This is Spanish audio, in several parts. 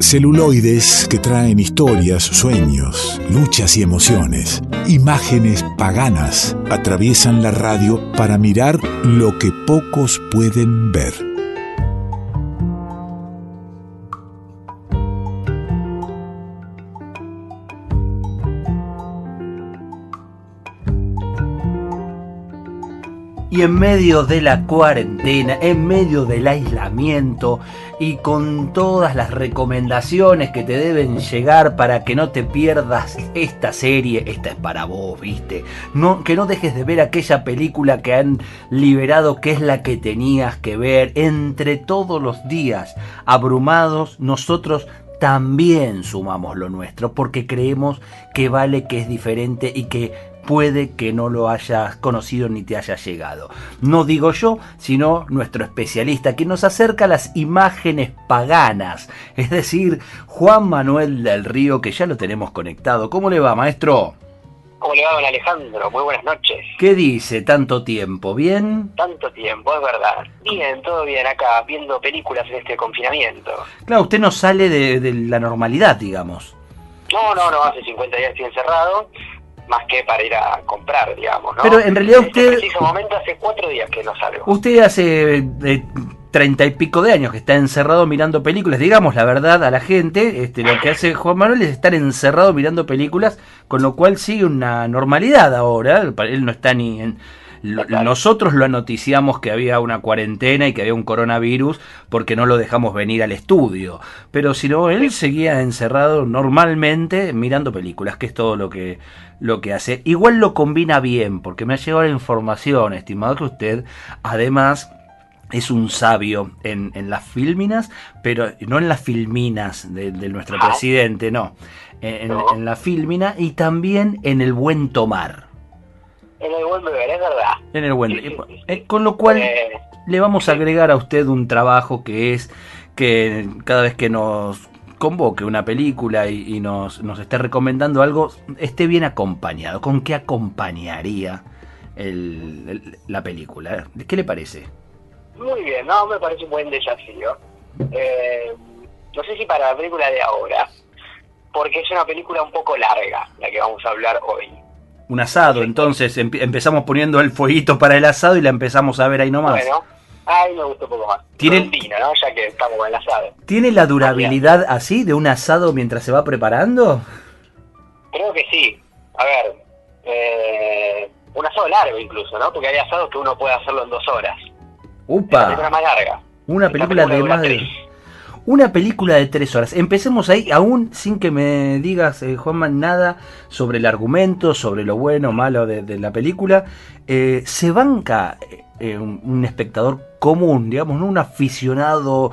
Celuloides que traen historias, sueños, luchas y emociones. Imágenes paganas atraviesan la radio para mirar lo que pocos pueden ver. Y en medio de la cuarentena, en medio del aislamiento y con todas las recomendaciones que te deben llegar para que no te pierdas esta serie, esta es para vos, viste. Que no dejes de ver aquella película que han liberado que es la que tenías que ver. Entre todos los días abrumados, nosotros también sumamos lo nuestro porque creemos que vale, que es diferente y que puede que no lo hayas conocido ni te haya llegado. No digo yo, sino nuestro especialista que nos acerca a las imágenes paganas, es decir, Juan Manuel del Río, que ya lo tenemos conectado. ¿Cómo le va, maestro? ¿Cómo le va, don Alejandro? Muy buenas noches. ¿Qué dice? ¿Tanto tiempo? ¿Bien? Tanto tiempo, es verdad. Bien, todo bien acá, viendo películas en este confinamiento. Claro, usted no sale de, de la normalidad, digamos. No, no, no, hace 50 días estoy encerrado más que para ir a comprar, digamos, ¿no? Pero en realidad usted... En este preciso momento hace cuatro días que no salgo. Usted hace eh, treinta y pico de años que está encerrado mirando películas, digamos la verdad a la gente, este, lo que hace Juan Manuel es estar encerrado mirando películas, con lo cual sigue una normalidad ahora, él no está ni en nosotros lo noticiamos que había una cuarentena y que había un coronavirus porque no lo dejamos venir al estudio. Pero si no, él seguía encerrado normalmente mirando películas, que es todo lo que, lo que hace. Igual lo combina bien, porque me ha llegado la información, estimado que usted, además es un sabio en, en, las filminas, pero no en las filminas de, nuestro ah. presidente, no. En, en, la filmina y también en el buen tomar. En el buen beber, es verdad. En el buen eh, Con lo cual eh, le vamos a agregar a usted un trabajo que es que cada vez que nos convoque una película y, nos, nos esté recomendando algo, esté bien acompañado. ¿Con qué acompañaría el, la película? ¿Qué le parece? Muy bien, no, me parece un buen desafío. Eh, no sé si para la película de ahora, porque es una película un poco larga la que vamos a hablar hoy un asado, entonces empezamos poniendo el fueguito para el asado y la empezamos a ver ahí nomás. Bueno, ahí me gustó un poco más. ¿Tiene, vino, ¿no? Ya que estamos con el asado. ¿Tiene la durabilidad así de un asado mientras se va preparando? Creo que sí. A ver, eh, un asado largo incluso, ¿no? Porque hay asados que uno puede hacerlo en dos horas. ¡Upa! Una película más larga. Una película, de más de... Una película de tres horas. Empecemos ahí, aún sin que me digas, eh, Juanman, nada sobre el argumento, sobre lo bueno o malo de, la película. Eh, ¿Se banca eh, un, espectador común, digamos, ¿no? un aficionado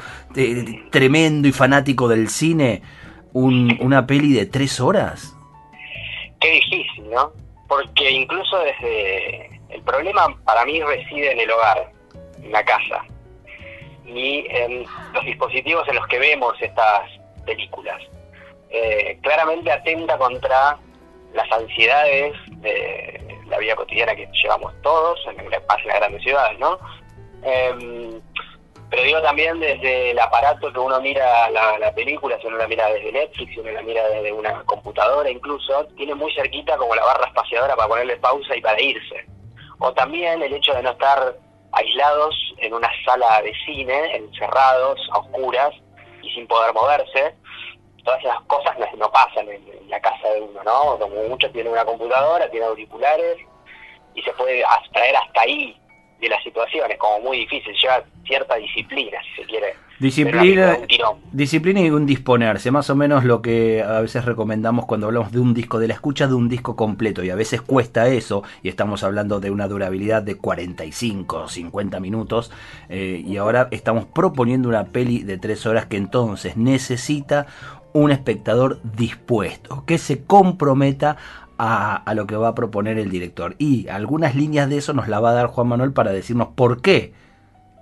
tremendo y fanático del cine, una peli de tres horas? Qué difícil, ¿no? Porque incluso desde... El problema para mí reside en el hogar, en la casa ni en los dispositivos en los que vemos estas películas. Eh, claramente atenta contra las ansiedades de la vida cotidiana que llevamos todos, en en las grandes ciudades, ¿no? Em, pero digo también desde el aparato que uno mira la, película, si uno la mira desde Netflix, si uno la mira desde una computadora incluso, tiene muy cerquita como la barra espaciadora para ponerle pausa y para irse. O también el hecho de no estar aislados en una sala de cine, encerrados, a oscuras y sin poder moverse. Todas esas cosas no, pasan en, la casa de uno, ¿no? Como muchos tienen una computadora, tiene auriculares y se puede abstraer hasta ahí de las situaciones, como muy difícil, lleva cierta disciplina, si se quiere. Disciplina, disciplina y un disponerse, más o menos lo que a veces recomendamos cuando hablamos de un disco, de la escucha de un disco completo, y a veces cuesta eso, y estamos hablando de una durabilidad de 45 o 50 minutos, eh, y ahora estamos proponiendo una peli de 3 horas que entonces necesita un espectador dispuesto, que se comprometa a, lo que va a proponer el director. Y algunas líneas de eso nos la va a dar Juan Manuel para decirnos por qué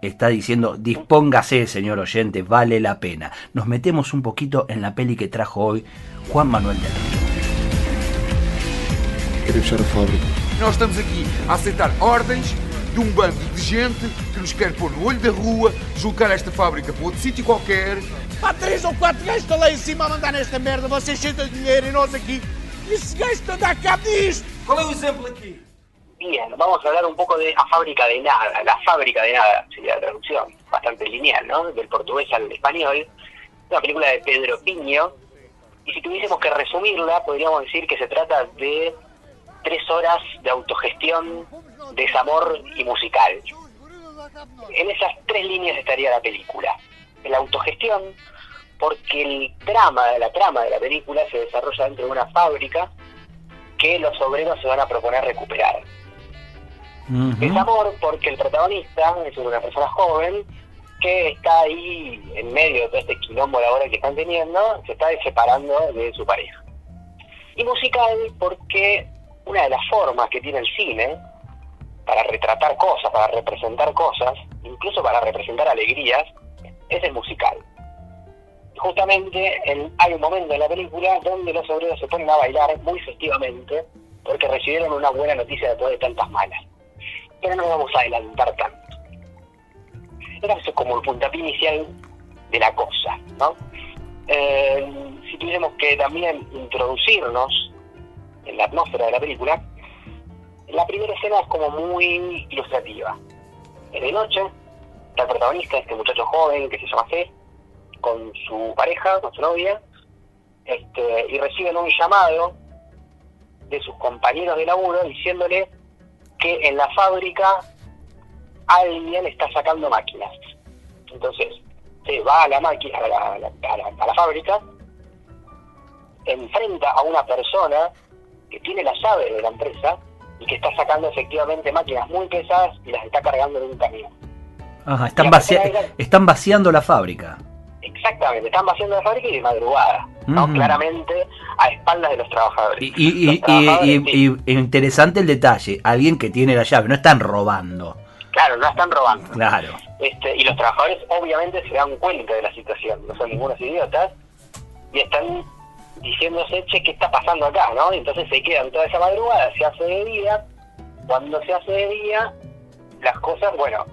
está diciendo, dispóngase, señor oyente, vale la pena. Nos metemos un poquito en la peli que trajo hoy Juan Manuel del Río. A. Nós estamos aqui a aceitar ordens de um bando de gente que nos quer pôr no olho da rua, deslocar esta fábrica para outro sítio qualquer. Há três ou quatro gajos estão lá em cima a mandar nesta merda, vocês cheios de dinheiro e nós aqui. Esse gajo está a dar cabo disto. Qual é o exemplo aqui? Bien, vamos a hablar un poco de la fábrica de nada. La fábrica de nada sería la traducción, bastante lineal, ¿no? Del portugués al español. Una película de Pedro Piño. Y si tuviésemos que resumirla, podríamos decir que se trata de tres horas de autogestión, desamor y musical. En esas tres líneas estaría la película. La autogestión, porque el trama, la trama de la película se desarrolla dentro de una fábrica que los obreros se van a proponer recuperar. Desamor porque el protagonista es una persona joven que está ahí en medio de todo este quilombo laboral que están teniendo, se está separando de su pareja. Y musical porque una de las formas que tiene el cine para retratar cosas, para representar cosas, incluso para representar alegrías, es el musical. Justamente en- hay un momento en la película donde los obreros se ponen a bailar muy festivamente porque recibieron una buena noticia después de tantas malas. Pero no vamos a adelantar tanto. Era eso como el puntapié inicial de la cosa, ¿no? Eh, si tuviéramos que también introducirnos en la atmósfera de la película, la primera escena es como muy ilustrativa. Es de noche, el protagonista, este muchacho joven que se llama C, con su pareja, con su novia, este, y reciben un llamado de sus compañeros de laburo diciéndole que en la fábrica alguien está sacando máquinas. Entonces, se va a la máquina, a la, a la- a la- a la fábrica, enfrenta a una persona que tiene la llave de la empresa y que está sacando efectivamente máquinas muy pesadas y las está cargando en un camión. Ajá, están, era- están vaciando la fábrica. Exactamente, están vaciando la fábrica y de madrugada, ¿no? Claramente a espaldas de los trabajadores. Y, y- Los y- trabajadores, y- sí, y- y interesante el detalle, alguien que tiene la llave, no están robando. claro, no están robando. Claro. Este, y los trabajadores obviamente se dan cuenta de la situación, no son ningunos idiotas, y están diciéndose, che, ¿qué está pasando acá? ¿no? Y entonces se quedan toda esa madrugada, se hace de día, cuando se hace de día, las cosas, bueno,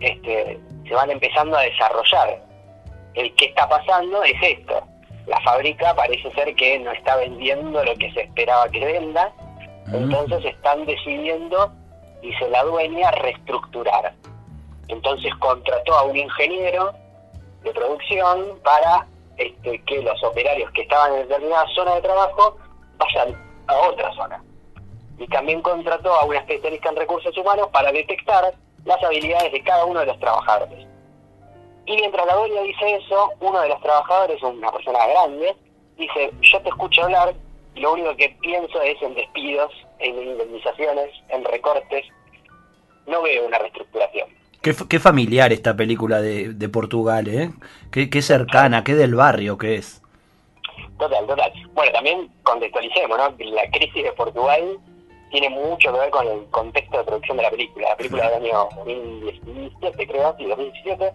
este, se van empezando a desarrollar. El que está pasando es esto. La fábrica parece ser que no está vendiendo lo que se esperaba que venda, entonces están decidiendo, dice la dueña, reestructurar. Entonces contrató a un ingeniero de producción para este, que los operarios que estaban en determinada zona de trabajo vayan a otra zona. Y también contrató a un especialista en recursos humanos para detectar las habilidades de cada uno de los trabajadores. Y mientras la dueña dice eso, uno de los trabajadores, una persona grande, dice, yo te escucho hablar y lo único que pienso es en despidos, en indemnizaciones, en recortes. No veo una reestructuración. Qué, familiar esta película de, de Portugal, ¿eh? Qué, qué cercana, qué del barrio que es. Total, total. Bueno, también contextualicemos, ¿no? La crisis de Portugal tiene mucho que ver con el contexto de producción de la película. La película del año 2017, creo, sí, 2017.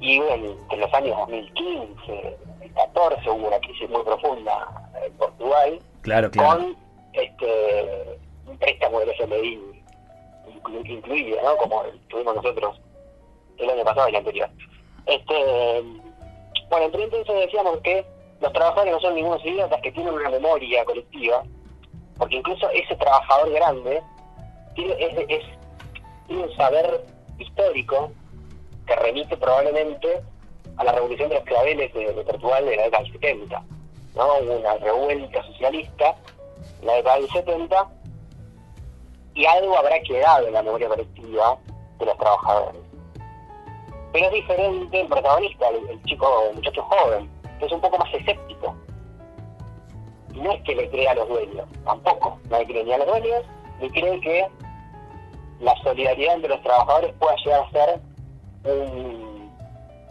Y en los años 2015, 2014 hubo una crisis muy profunda en Portugal Claro, claro. con este un préstamo del FMI inclu- incluido, ¿no? Como tuvimos nosotros el año pasado y el anterior. Este, bueno, pero entonces decíamos que los trabajadores no son ningunos idiotas, que tienen una memoria colectiva, porque incluso ese trabajador grande tiene, es, es- tiene un saber histórico que remite probablemente a la revolución de los claveles de, de Portugal de la década del 70. ¿no? Hubo una revuelta socialista en la década del 70 y algo habrá quedado en la memoria colectiva de los trabajadores. Pero es diferente el protagonista, el, el chico, el muchacho joven, que es un poco más escéptico. No es que le crea a los dueños, tampoco. No le cree ni a los dueños, ni cree que la solidaridad entre los trabajadores pueda llegar a ser un,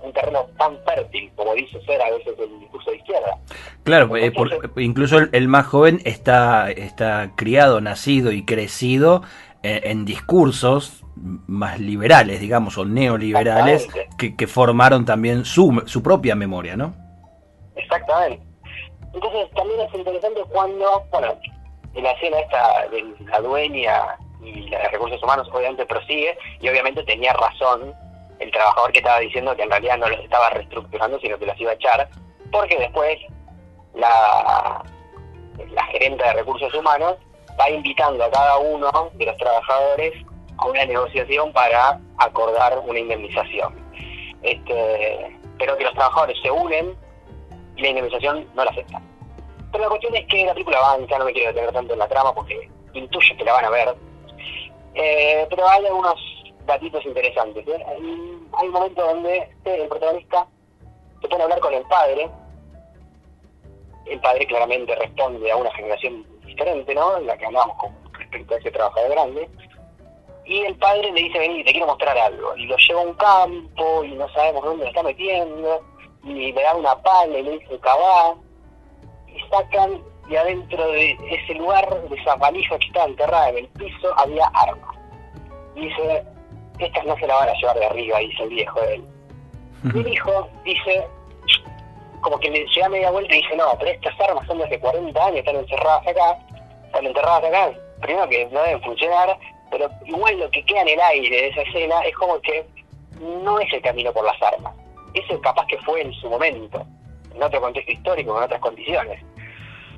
un terreno tan fértil como dice ser a veces el discurso de izquierda. Claro, eh, por- incluso el, el más joven está, está criado, nacido y crecido en, en discursos más liberales, digamos, o neoliberales, que, que formaron también su, su propia memoria, ¿no? Exactamente. Entonces también es interesante cuando, bueno, en la escena esta de la dueña y la de recursos humanos obviamente prosigue y obviamente tenía razón el trabajador que estaba diciendo que en realidad no los estaba reestructurando, sino que los iba a echar, porque después la, la gerente de recursos humanos va invitando a cada uno de los trabajadores a una negociación para acordar una indemnización. Este, pero que los trabajadores se unen y la indemnización no la aceptan. Pero la cuestión es que la película avanza, no me quiero detener tanto en la trama porque intuyo que la van a ver. Eh, pero hay algunos datitos interesantes. ¿eh? Hay, un momento donde el protagonista se pone a hablar con el padre. El padre claramente responde a una generación diferente, ¿no? En la que hablamos con respecto a ese trabajador grande. Y el padre le dice, vení, te quiero mostrar algo. Y lo lleva a un campo y no sabemos dónde lo está metiendo. Y le da una pala y le dice, cabá. Y sacan, y adentro de ese lugar, de esa valija que estaba enterrada en el piso, había armas. Y dice, estas no se la van a llevar de arriba, dice el viejo de él. El hijo dice, como que le llega media vuelta y dice, no, pero estas armas son de hace 40 años, están encerradas acá, están enterradas acá. Primero que no deben funcionar, pero igual lo que queda en el aire de esa escena es como que no es el camino por las armas. Eso capaz que fue en su momento, en otro contexto histórico, en otras condiciones.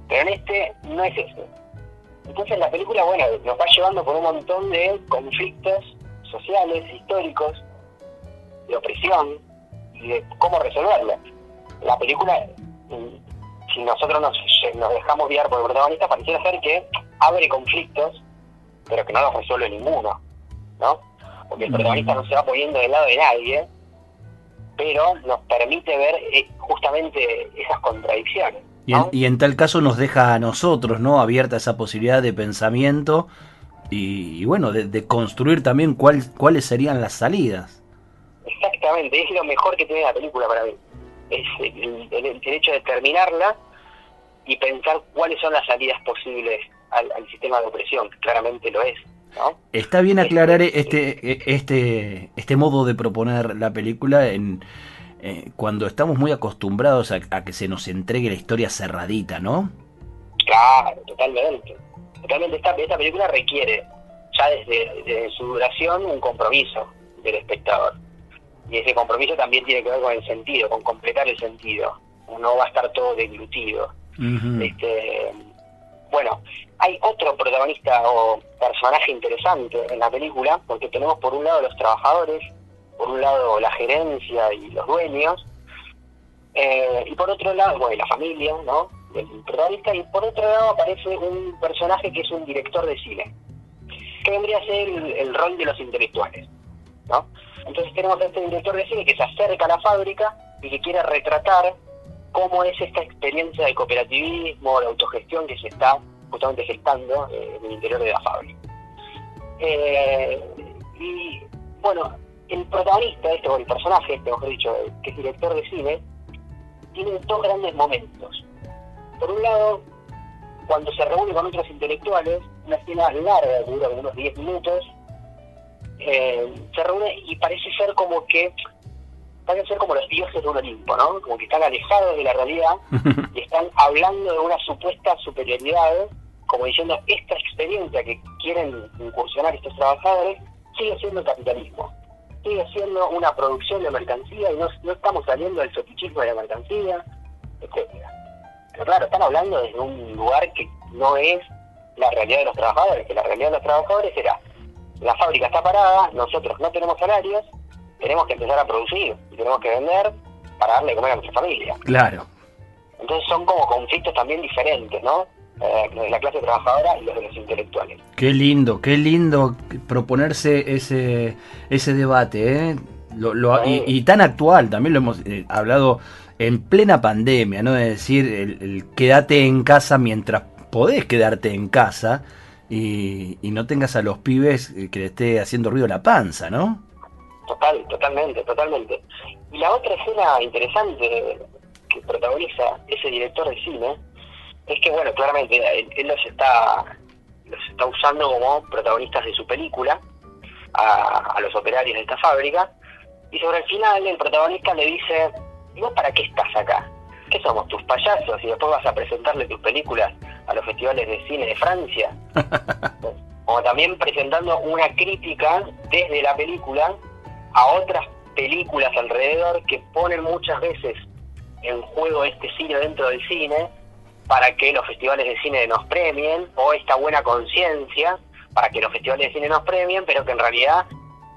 Pero en este no es eso. Entonces la película, bueno, nos va llevando por un montón de conflictos sociales, históricos, de opresión y de cómo resolverlo. La película, si nosotros nos, nos dejamos guiar por el protagonista, pareciera ser que abre conflictos, pero que no los resuelve ninguno, ¿no? Porque el protagonista no se va poniendo del lado de nadie, pero nos permite ver eh, justamente esas contradicciones. Y, en, y en tal caso nos deja a nosotros, ¿no? Abierta esa posibilidad de pensamiento y, y bueno, de, de, construir también cuál, cuáles serían las salidas. Exactamente, es lo mejor que tiene la película para mí. Es el, el, el hecho de terminarla y pensar cuáles son las salidas posibles al, al sistema de opresión, que claramente lo es. ¿no? Está bien aclarar este, este, este modo de proponer la película en eh, cuando estamos muy acostumbrados a, a, que se nos entregue la historia cerradita, ¿no? Claro, totalmente. Totalmente. Esta, esta película requiere, ya desde, desde su duración, un compromiso del espectador. Y ese compromiso también tiene que ver con el sentido, con completar el sentido. No va a estar todo deglutido. Uh -huh. este, bueno, hay otro protagonista o personaje interesante en la película, porque tenemos por un lado los trabajadores, por un lado la gerencia y los dueños, eh, y por otro lado, bueno, la familia, ¿no? Protagonista, y por otro lado aparece un personaje que es un director de cine, que vendría a ser el, rol de los intelectuales, ¿no? Entonces tenemos a este director de cine que se acerca a la fábrica y que quiere retratar cómo es esta experiencia de cooperativismo, de autogestión que se está justamente gestando eh, en el interior de la fábrica. Eh, y bueno, el protagonista, este, o el personaje, este, mejor dicho, que es director de cine, tiene dos grandes momentos. Por un lado, cuando se reúne con otros intelectuales, una escena larga, que dura unos 10 minutos, eh, se reúne y parece ser como que parece ser como los dioses de un Olimpo, ¿no? Como que están alejados de la realidad y están hablando de una supuesta superioridad, como diciendo, esta experiencia que quieren incursionar estos trabajadores sigue siendo el capitalismo, sigue siendo una producción de mercancía y no, no estamos saliendo del fetichismo de la mercancía, etcétera. Pero claro, están hablando desde un lugar que no es la realidad de los trabajadores, que la realidad de los trabajadores era la fábrica está parada, nosotros no tenemos salarios, tenemos que empezar a producir y tenemos que vender para darle de comer a nuestra familia. Claro. Entonces son como conflictos también diferentes, ¿no? Eh, los de la clase trabajadora y los de los intelectuales. Qué lindo, qué lindo proponerse ese, ese debate, ¿eh? Lo, lo, sí. y, y, tan actual, también lo hemos eh, hablado en plena pandemia, ¿no? De decir, el, quédate en casa mientras podés quedarte en casa y, y no tengas a los pibes que le esté haciendo ruido la panza, ¿no? Total, totalmente, totalmente. Y la otra escena interesante que protagoniza ese director de cine es que, bueno, claramente él, él los está los está usando como protagonistas de su película a, a, los operarios de esta fábrica y sobre el final el protagonista le dice, ¿y vos para qué estás acá? ¿Qué somos, tus payasos? Y después vas a presentarle tus películas a los festivales de cine de Francia. como también presentando una crítica desde la película a otras películas alrededor que ponen muchas veces en juego este cine dentro del cine para que los festivales de cine nos premien o esta buena conciencia para que los festivales de cine nos premien, pero que en realidad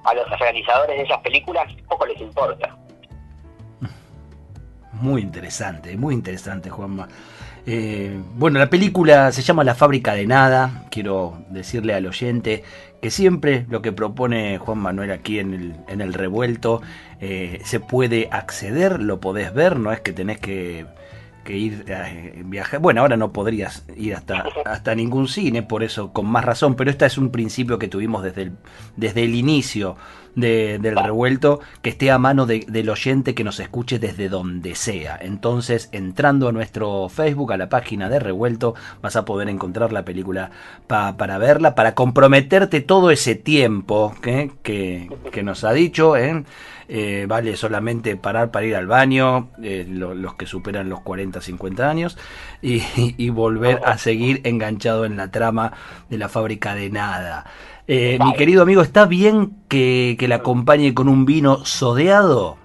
a los realizadores de esas películas poco les importa. Muy interesante, muy interesante, Juanma. Eh, bueno, la película se llama La fábrica de nada. Quiero decirle al oyente que siempre lo que propone Juan Manuel aquí en el, en el revuelto eh, se puede acceder, lo podés ver, no es que tenés que, que ir eh, viajar. Bueno, ahora no podrías ir hasta, hasta ningún cine, por eso con más razón, pero este es un principio que tuvimos desde el, desde el inicio de, del revuelto, que esté a mano de, del oyente que nos escuche desde donde sea. Entonces, entrando a nuestro Facebook, a la página de revuelto, vas a poder encontrar la película pa, para verla, para comprometerte todo ese tiempo ¿eh? que, que, nos ha dicho. ¿eh? Eh, vale solamente parar para ir al baño, eh, lo, los que superan los 40, 50 años, y, y, volver a seguir enganchado en la trama de la fábrica de nada. Eh. Mi querido amigo, ¿está bien que, que la acompañe con un vino sodeado?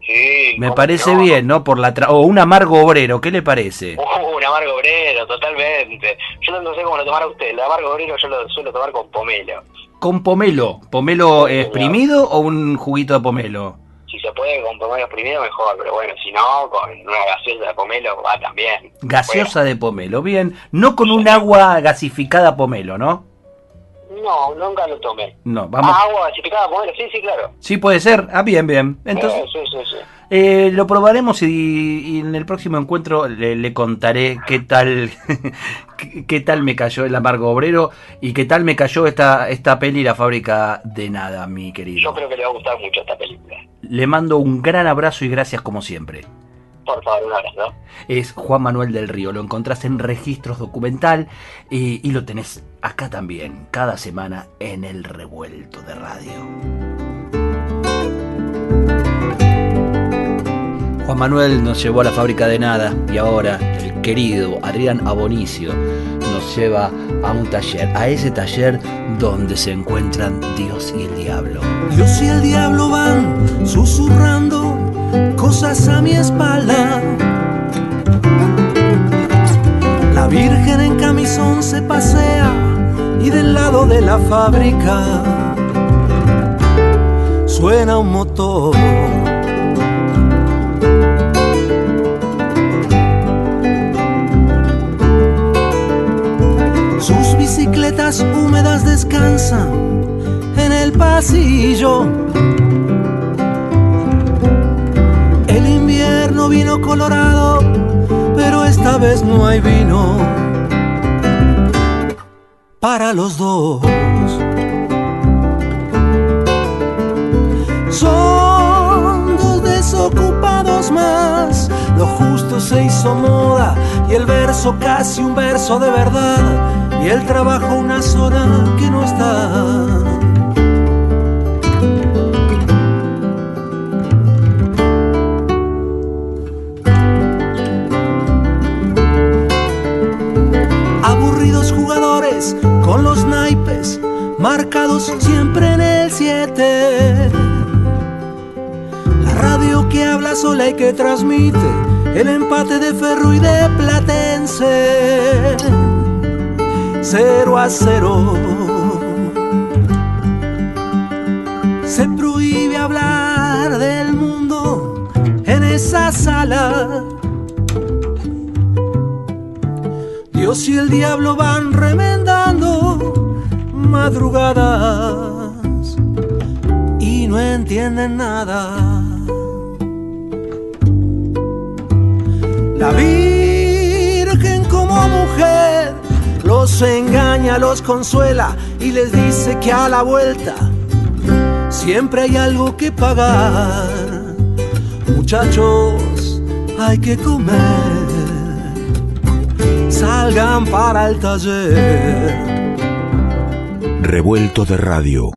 Sí, Me parece no? bien, ¿no? Por la tra o un amargo obrero, ¿qué le parece? Uh, un amargo obrero, totalmente. Yo no sé cómo lo tomará usted. El amargo obrero yo lo suelo tomar con pomelo. ¿Con pomelo? ¿Pomelo exprimido o un juguito de pomelo? Si se puede con pomelo exprimido, mejor. Pero bueno, si no, con una gaseosa de pomelo va también. Gaseosa bueno. de pomelo, bien. No con un agua gasificada pomelo, ¿no? No, nunca lo tomé. No, vamos. Ah, agua gasificada pomelo, sí, sí, claro. Sí, puede ser. Ah, bien, bien. Entonces. Eh, sí, sí, sí. Eh, lo probaremos y, y, en el próximo encuentro le, le contaré qué tal qué, qué, tal me cayó el amargo obrero y qué tal me cayó esta esta peli la fábrica de nada, mi querido. Yo creo que le va a gustar mucho esta película. Le mando un gran abrazo y gracias como siempre. Por favor, un abrazo. Es Juan Manuel del Río, lo encontrás en Registros Documental y, y lo tenés acá también, cada semana en el revuelto de radio. Manuel nos llevó a la fábrica de nada y ahora el querido Adrián Abonicio nos lleva a un taller, a ese taller donde se encuentran Dios y el diablo. Dios y el diablo van susurrando cosas a mi espalda. La Virgen en camisón se pasea y del lado de la fábrica suena un motor. Bicicletas húmedas descansan en el pasillo. El invierno vino colorado, pero esta vez no hay vino para los dos. Son dos desocupados más, lo justo se hizo moda y el verso casi un verso de verdad y el trabajo una zona que no está. Aburridos jugadores con los naipes marcados siempre en el 7. La radio que habla sola y que transmite el empate de Ferro y de Platense. 0 a 0. Se prohíbe hablar del mundo en esa sala. Dios y el diablo van remendando madrugadas y no entienden nada. La Virgen como mujer los engaña, los consuela y les dice que a la vuelta siempre hay algo que pagar. Muchachos, hay que comer. Salgan para el taller. Revuelto de radio.